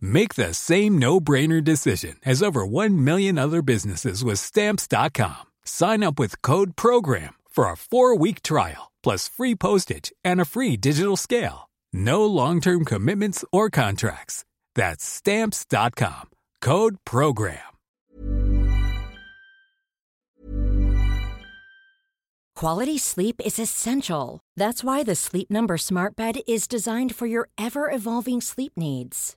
Make the same no-brainer decision as over 1 million other businesses with Stamps.com. Sign up with Code PROGRAM for a four-week trial, plus free postage and a free digital scale. No long-term commitments or contracts. That's Stamps.com. Code PROGRAM. Quality sleep is essential. That's why the Sleep Number Smart Bed is designed for your ever evolving sleep needs.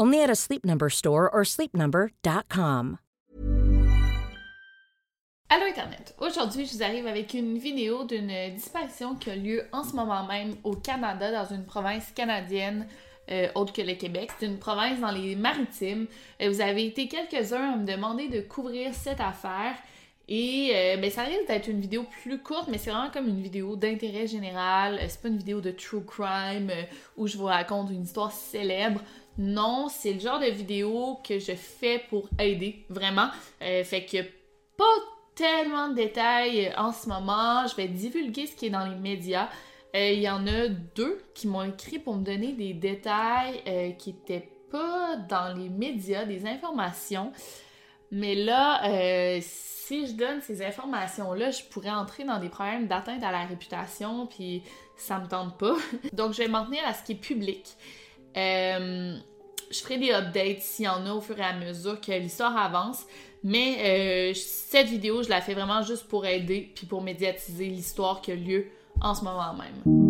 Only at a Sleep Number store or sleepnumber.com. Allô Internet! Aujourd'hui, je vous arrive avec une vidéo d'une disparition qui a lieu en ce moment même au Canada, dans une province canadienne euh, autre que le Québec. C'est une province dans les maritimes. Euh, vous avez été quelques-uns à me demander de couvrir cette affaire. Et euh, ben, ça risque d'être une vidéo plus courte, mais c'est vraiment comme une vidéo d'intérêt général. C'est pas une vidéo de true crime où je vous raconte une histoire célèbre. Non, c'est le genre de vidéo que je fais pour aider, vraiment. fait que pas tellement de détails en ce moment. Je vais divulguer ce qui est dans les médias. Euh, il y en a deux qui m'ont écrit pour me donner des détails euh, qui n'étaient pas dans les médias, des informations. Mais là, euh, si je donne ces informations-là, je pourrais entrer dans des problèmes d'atteinte à la réputation, puis ça me tente pas. Donc, je vais m'en tenir à ce qui est public. Je ferai des updates s'il y en a au fur et à mesure que l'histoire avance. Mais euh, cette vidéo, je la fais vraiment juste pour aider puis pour médiatiser l'histoire qui a lieu en ce moment même.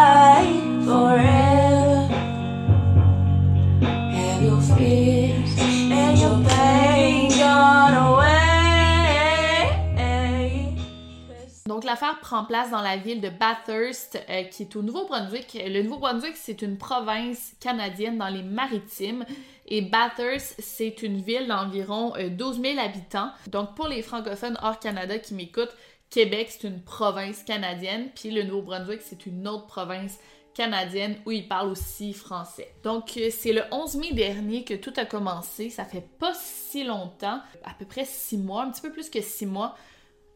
l'affaire prend place dans la ville de Bathurst, euh, qui est au Nouveau-Brunswick. Le Nouveau-Brunswick, c'est une province canadienne dans les maritimes. Et Bathurst, c'est une ville d'environ 12 euh, 000 habitants. Donc pour les francophones hors Canada qui m'écoutent, Québec, c'est une province canadienne, puis le Nouveau-Brunswick, c'est une autre province canadienne où ils parlent aussi français. Donc euh, c'est le 11 mai dernier que tout a commencé, ça fait pas si longtemps, à peu près six mois, un petit peu plus que six mois.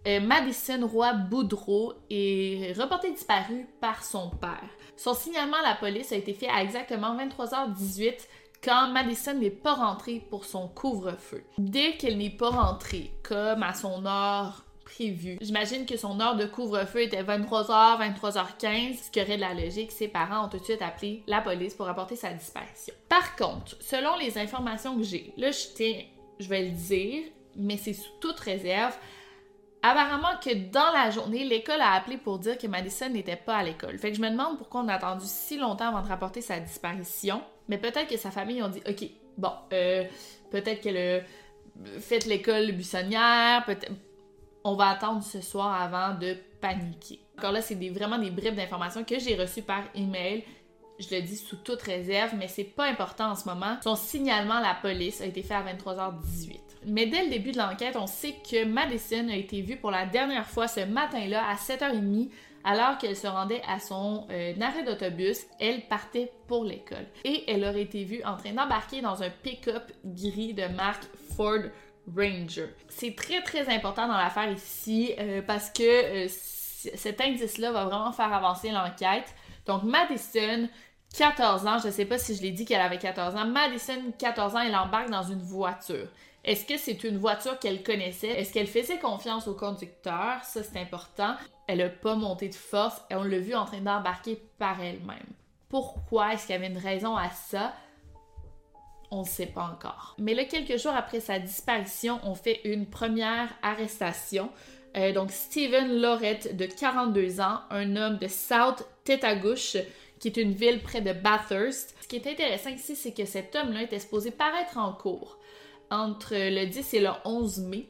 Euh, Madison Roy Boudreau est reportée disparue par son père. Son signalement à la police a été fait à exactement 23h18 quand Madison n'est pas rentrée pour son couvre-feu. Dès qu'elle n'est pas rentrée, comme à son heure prévue, j'imagine que son heure de couvre-feu était 23h, 23h15, ce qui aurait de la logique, ses parents ont tout de suite appelé la police pour rapporter sa disparition. Par contre, selon les informations que j'ai, là je je vais le dire, mais c'est sous toute réserve, apparemment que dans la journée, l'école a appelé pour dire que Madison n'était pas à l'école. Fait que je me demande pourquoi on a attendu si longtemps avant de rapporter sa disparition. Mais peut-être que sa famille ont dit, OK, bon, euh, peut-être qu'elle a fait l'école buissonnière, peut-être... On va attendre ce soir avant de paniquer. Encore là, c'est vraiment des bribes d'informations que j'ai reçues par email. Je le dis sous toute réserve, mais c'est pas important en ce moment. Son signalement à la police a été fait à 23h18. Mais dès le début de l'enquête, on sait que Madison a été vue pour la dernière fois ce matin-là à 7h30 alors qu'elle se rendait à son euh, arrêt d'autobus, elle partait pour l'école. Et elle aurait été vue en train d'embarquer dans un pick-up gris de marque Ford Ranger. C'est très très important dans l'affaire ici euh, parce que euh, cet indice-là va vraiment faire avancer l'enquête. Donc Madison, 14 ans, je ne sais pas si je l'ai dit qu'elle avait 14 ans, Madison, 14 ans, elle embarque dans une voiture. Est-ce que c'est une voiture qu'elle connaissait? Est-ce qu'elle faisait confiance au conducteur? Ça, c'est important. Elle n'a pas monté de force et on l'a vu en train d'embarquer par elle-même. Pourquoi est-ce qu'il y avait une raison à ça? On ne sait pas encore. Mais là, quelques jours après sa disparition, on fait une première arrestation. Euh, donc, Steven Lorette, de 42 ans, un homme de South Tetagouche, qui est une ville près de Bathurst. Ce qui est intéressant ici, c'est que cet homme-là était supposé paraître en cours entre le 10 et le 11 mai,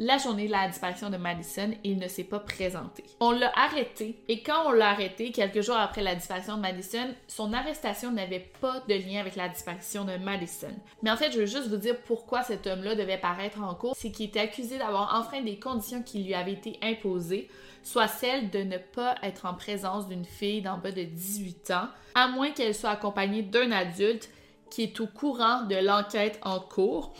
la journée de la disparition de Madison, il ne s'est pas présenté. On l'a arrêté et quand on l'a arrêté, quelques jours après la disparition de Madison, son arrestation n'avait pas de lien avec la disparition de Madison. Mais en fait, je veux juste vous dire pourquoi cet homme-là devait paraître en cours. C'est qu'il était accusé d'avoir enfreint des conditions qui lui avaient été imposées, soit celle de ne pas être en présence d'une fille d'en bas de 18 ans, à moins qu'elle soit accompagnée d'un adulte qui est au courant de l'enquête en cours.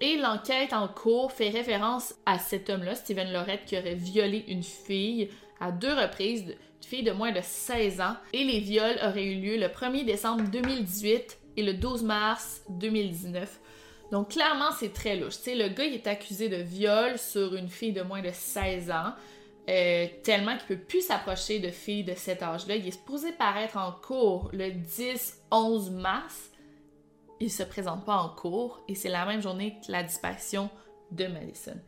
Et l'enquête en cours fait référence à cet homme-là, Steven Lorette, qui aurait violé une fille à deux reprises, une fille de moins de 16 ans. Et les viols auraient eu lieu le 1er décembre 2018 et le 12 mars 2019. Donc clairement, c'est très louche. sais, le gars, il est accusé de viol sur une fille de moins de 16 ans. Euh, tellement qu'il peut plus s'approcher de filles de cet âge-là. Il est supposé paraître en cours le 10-11 mars il se présente pas en cours et c'est la même journée que la disparition de Madison.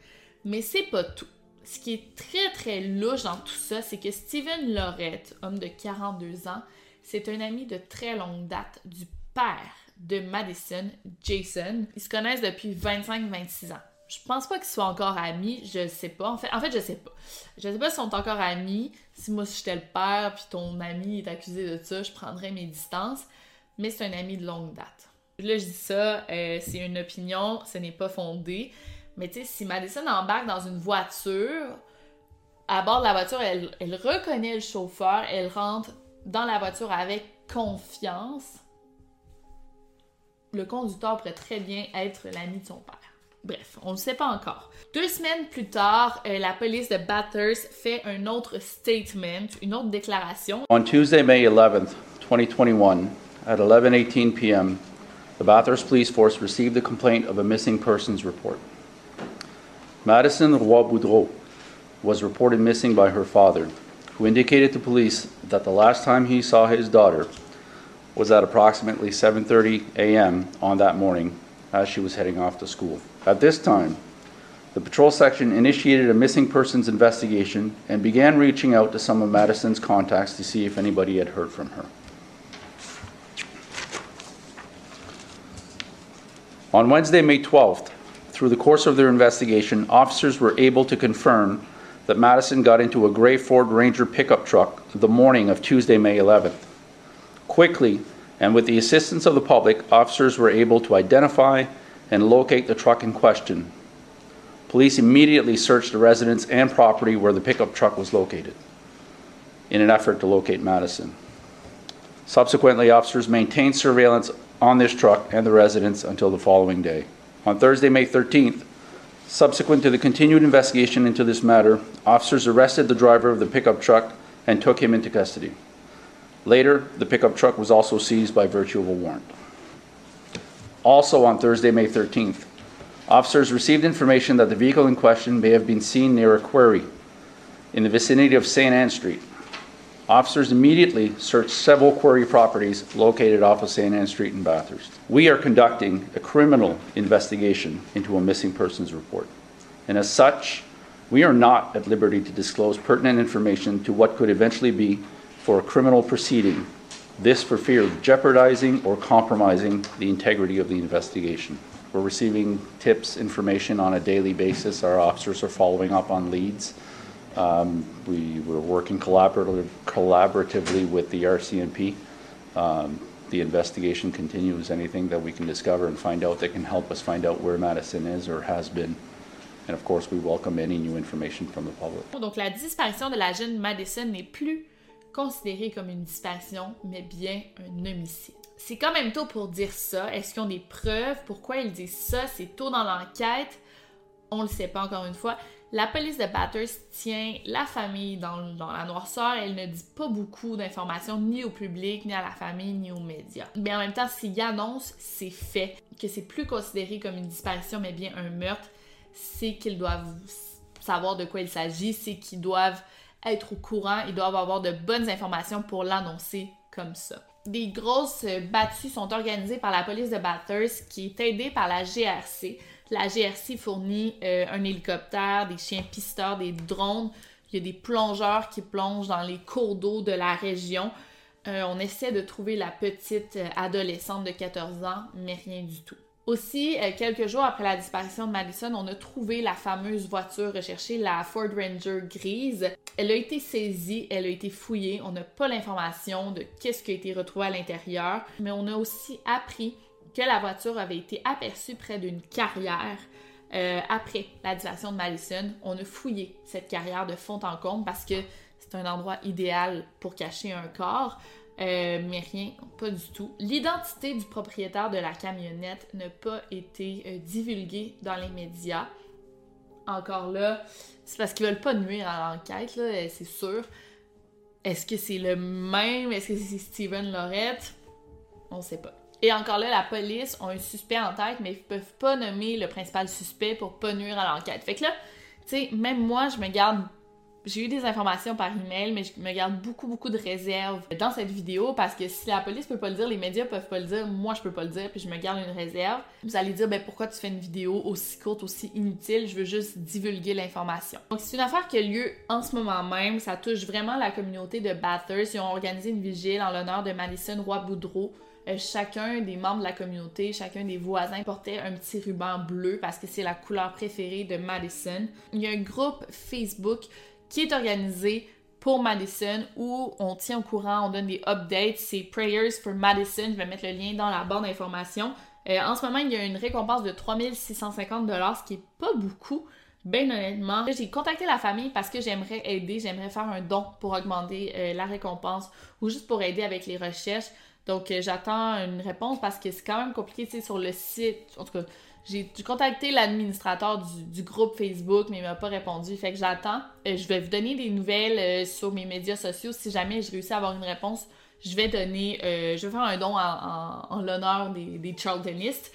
Mais c'est pas tout. Ce qui est très très louche dans tout ça, c'est que Steven Lorette, homme de 42 ans, c'est un ami de très longue date du père de Madison, Jason. Ils se connaissent depuis 25-26 ans. Je pense pas qu'ils soient encore amis, je sais pas. En fait, en fait, je sais pas. Je sais pas s'ils sont encore amis. Si moi, si j'étais le père, puis ton ami est accusé de ça, je prendrais mes distances. Mais c'est un ami de longue date. Là, je dis ça, euh, c'est une opinion, ce n'est pas fondé. Mais tu sais, si Madison embarque dans une voiture, à bord de la voiture, elle, reconnaît le chauffeur, elle rentre dans la voiture avec confiance. Le conducteur pourrait très bien être l'ami de son père. Bref, on ne sait pas encore. Deux semaines plus tard, euh, la police de Bathurst fait un autre statement, une autre déclaration. On Tuesday, May 11th, 2021, at 11:18 p.m., the Bathurst Police Force received a complaint of a missing persons report. Madison Roy Boudreau was reported missing by her father, who indicated to police that the last time he saw his daughter was at approximately 7:30 a.m. on that morning as she was heading off to school. At this time, the patrol section initiated a missing persons investigation and began reaching out to some of Madison's contacts to see if anybody had heard from her. On Wednesday, May 12th, through the course of their investigation, officers were able to confirm that Madison got into a gray Ford Ranger pickup truck the morning of Tuesday, May 11th. Quickly, and with the assistance of the public, officers were able to identify and locate the truck in question. Police immediately searched the residence and property where the pickup truck was located in an effort to locate Madison. Subsequently, officers maintained surveillance on this truck and the residence until the following day. On Thursday, May 13th, Subsequent to the continued investigation into this matter, officers arrested the driver of the pickup truck and took him into custody. Later, the pickup truck was also seized by virtue of a warrant. Also on Thursday, May 13th, officers received information that the vehicle in question may have been seen near a quarry in the vicinity of St. Anne Street. Officers immediately searched several quarry properties located off of St. Anne Street in Bathurst. We are conducting a criminal investigation into a missing persons report. And as such, we are not at liberty to disclose pertinent information to what could eventually be for a criminal proceeding, this for fear of jeopardizing or compromising the integrity of the investigation. We're receiving tips, information on a daily basis. Our officers are following up on leads. Um, we were working collaborative, collaboratively with the RCMP. Um, the investigation continues. Anything that we can discover and find out that can help us find out where Madison is or has been. And of course, we welcome any new information from the public. Donc, la disparition de la jeune Madison n'est plus considérée comme une disparition, mais bien un homicide. C'est quand même tôt pour dire ça. Est-ce qu'ils ont des preuves? Pourquoi ils disent ça? C'est tôt dans l'enquête. On le sait pas encore une fois. La police de Bathurst tient la famille dans, la noirceur. Elle ne dit pas beaucoup d'informations ni au public, ni à la famille, ni aux médias. Mais en même temps, s'il annonce, c'est fait, que c'est plus considéré comme une disparition, mais bien un meurtre, c'est qu'ils doivent savoir de quoi il s'agit, c'est qu'ils doivent être au courant, ils doivent avoir de bonnes informations pour l'annoncer comme ça. Des grosses battues sont organisées par la police de Bathurst qui est aidée par la GRC. La GRC fournit euh, un hélicoptère, des chiens pisteurs, des drones. Il y a des plongeurs qui plongent dans les cours d'eau de la région. Euh, on essaie de trouver la petite euh, adolescente de 14 ans, mais rien du tout. Aussi, quelques jours après la disparition de Madison, on a trouvé la fameuse voiture recherchée, la Ford Ranger grise. Elle a été saisie, elle a été fouillée. On n'a pas l'information de qu'est-ce qui a été retrouvé à l'intérieur, mais on a aussi appris que la voiture avait été aperçue près d'une carrière euh, après la disparition de Madison. On a fouillé cette carrière de fond en comble parce que c'est un endroit idéal pour cacher un corps. Euh, mais rien, pas du tout. L'identité du propriétaire de la camionnette n'a pas été euh, divulguée dans les médias. Encore là, c'est parce qu'ils veulent pas nuire à l'enquête, c'est sûr. Est-ce que c'est le même? Est-ce que c'est Steven Lorette? On sait pas. Et encore là, la police a un suspect en tête, mais ils peuvent pas nommer le principal suspect pour pas nuire à l'enquête. Fait que là, tu sais, même moi, je me garde. J'ai eu des informations par email, mais je me garde beaucoup, beaucoup de réserves dans cette vidéo parce que si la police peut pas le dire, les médias peuvent pas le dire, moi je peux pas le dire, puis je me garde une réserve. Vous allez dire, ben pourquoi tu fais une vidéo aussi courte, aussi inutile? Je veux juste divulguer l'information. Donc c'est une affaire qui a lieu en ce moment même. Ça touche vraiment la communauté de Bathurst. Ils ont organisé une vigile en l'honneur de Madison Roy-Boudreau chacun des membres de la communauté, chacun des voisins portait un petit ruban bleu parce que c'est la couleur préférée de Madison. Il y a un groupe Facebook qui est organisé pour Madison où on tient au courant, on donne des updates. C'est Prayers for Madison. Je vais mettre le lien dans la barre d'informations. Euh, en ce moment, il y a une récompense de 3650 ce qui est pas beaucoup. Ben honnêtement, j'ai contacté la famille parce que j'aimerais aider, j'aimerais faire un don pour augmenter euh, la récompense ou juste pour aider avec les recherches. Donc, euh, j'attends une réponse parce que c'est quand même compliqué, tu sur le site. En tout cas, j'ai contacté l'administrateur du, groupe Facebook, mais il m'a pas répondu. Fait que j'attends. Euh, je vais vous donner des nouvelles euh, sur mes médias sociaux. Si jamais je réussis à avoir une réponse, je vais donner, je vais faire un don en, l'honneur des, des Charltonistes.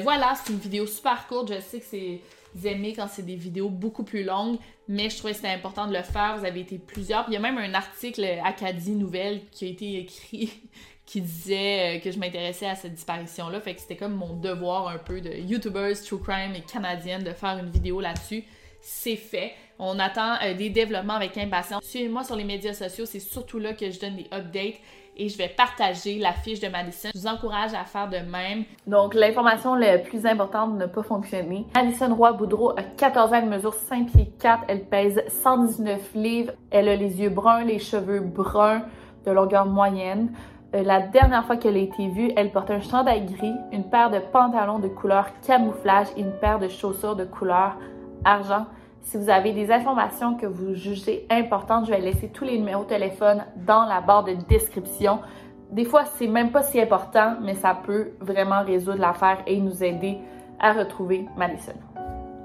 voilà, c'est une vidéo super courte. Je sais que c'est aimé quand c'est des vidéos beaucoup plus longues, mais je trouvais que c'était important de le faire. Vous avez été plusieurs. il y a même un article Acadie Nouvelle qui a été écrit qui disait euh, que je m'intéressais à cette disparition-là. Fait que c'était comme mon devoir un peu de YouTubers, True Crime et canadienne de faire une vidéo là-dessus. C'est fait. On attend euh, des développements avec impatience. Suivez-moi sur les médias sociaux, c'est surtout là que je donne des updates et je vais partager la fiche de Madison. Je vous encourage à faire de même. Donc, l'information la plus importante n'a pas fonctionné. Madison Roy-Boudreau a 14 ans, elle mesure 5 pieds 4, elle pèse 119 livres, elle a les yeux bruns, les cheveux bruns de longueur moyenne. Euh, la dernière fois qu'elle a été vue, elle portait un chandail gris, une paire de pantalons de couleur camouflage et une paire de chaussures de couleur argent. Si vous avez des informations que vous jugez importantes, je vais laisser tous les numéros de téléphone dans la barre de description. Des fois, c'est même pas si important, mais ça peut vraiment résoudre l'affaire et nous aider à retrouver Madison.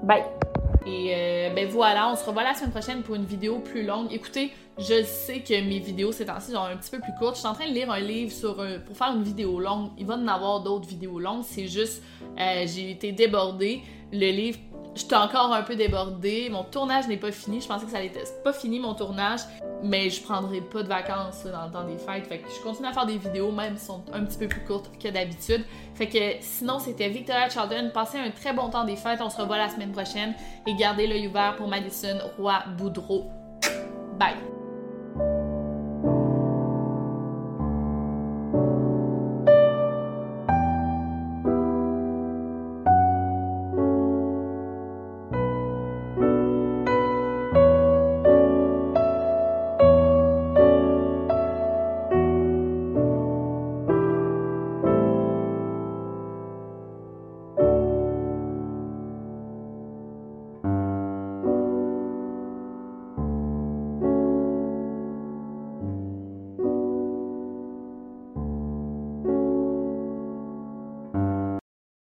Bye! Et euh, ben voilà, on se revoit la semaine prochaine pour une vidéo plus longue. Écoutez, je sais que mes vidéos ces temps-ci sont un petit peu plus courtes. Je suis en train de lire un livre sur euh, pour faire une vidéo longue. Il va en avoir d'autres vidéos longues. C'est juste, euh, j'ai été débordée. Le livre J'étais encore un peu débordée. Mon tournage n'est pas fini. Je pensais que ça être pas fini mon tournage, mais je prendrai pas de vacances dans le temps des fêtes. Fait que je continue à faire des vidéos, même si sont un petit peu plus courtes que d'habitude. Fait que sinon, c'était Victoria Charlton. Passez un très bon temps des fêtes. On se revoit la semaine prochaine et gardez l'œil ouvert pour Madison Roy Boudreau. Bye!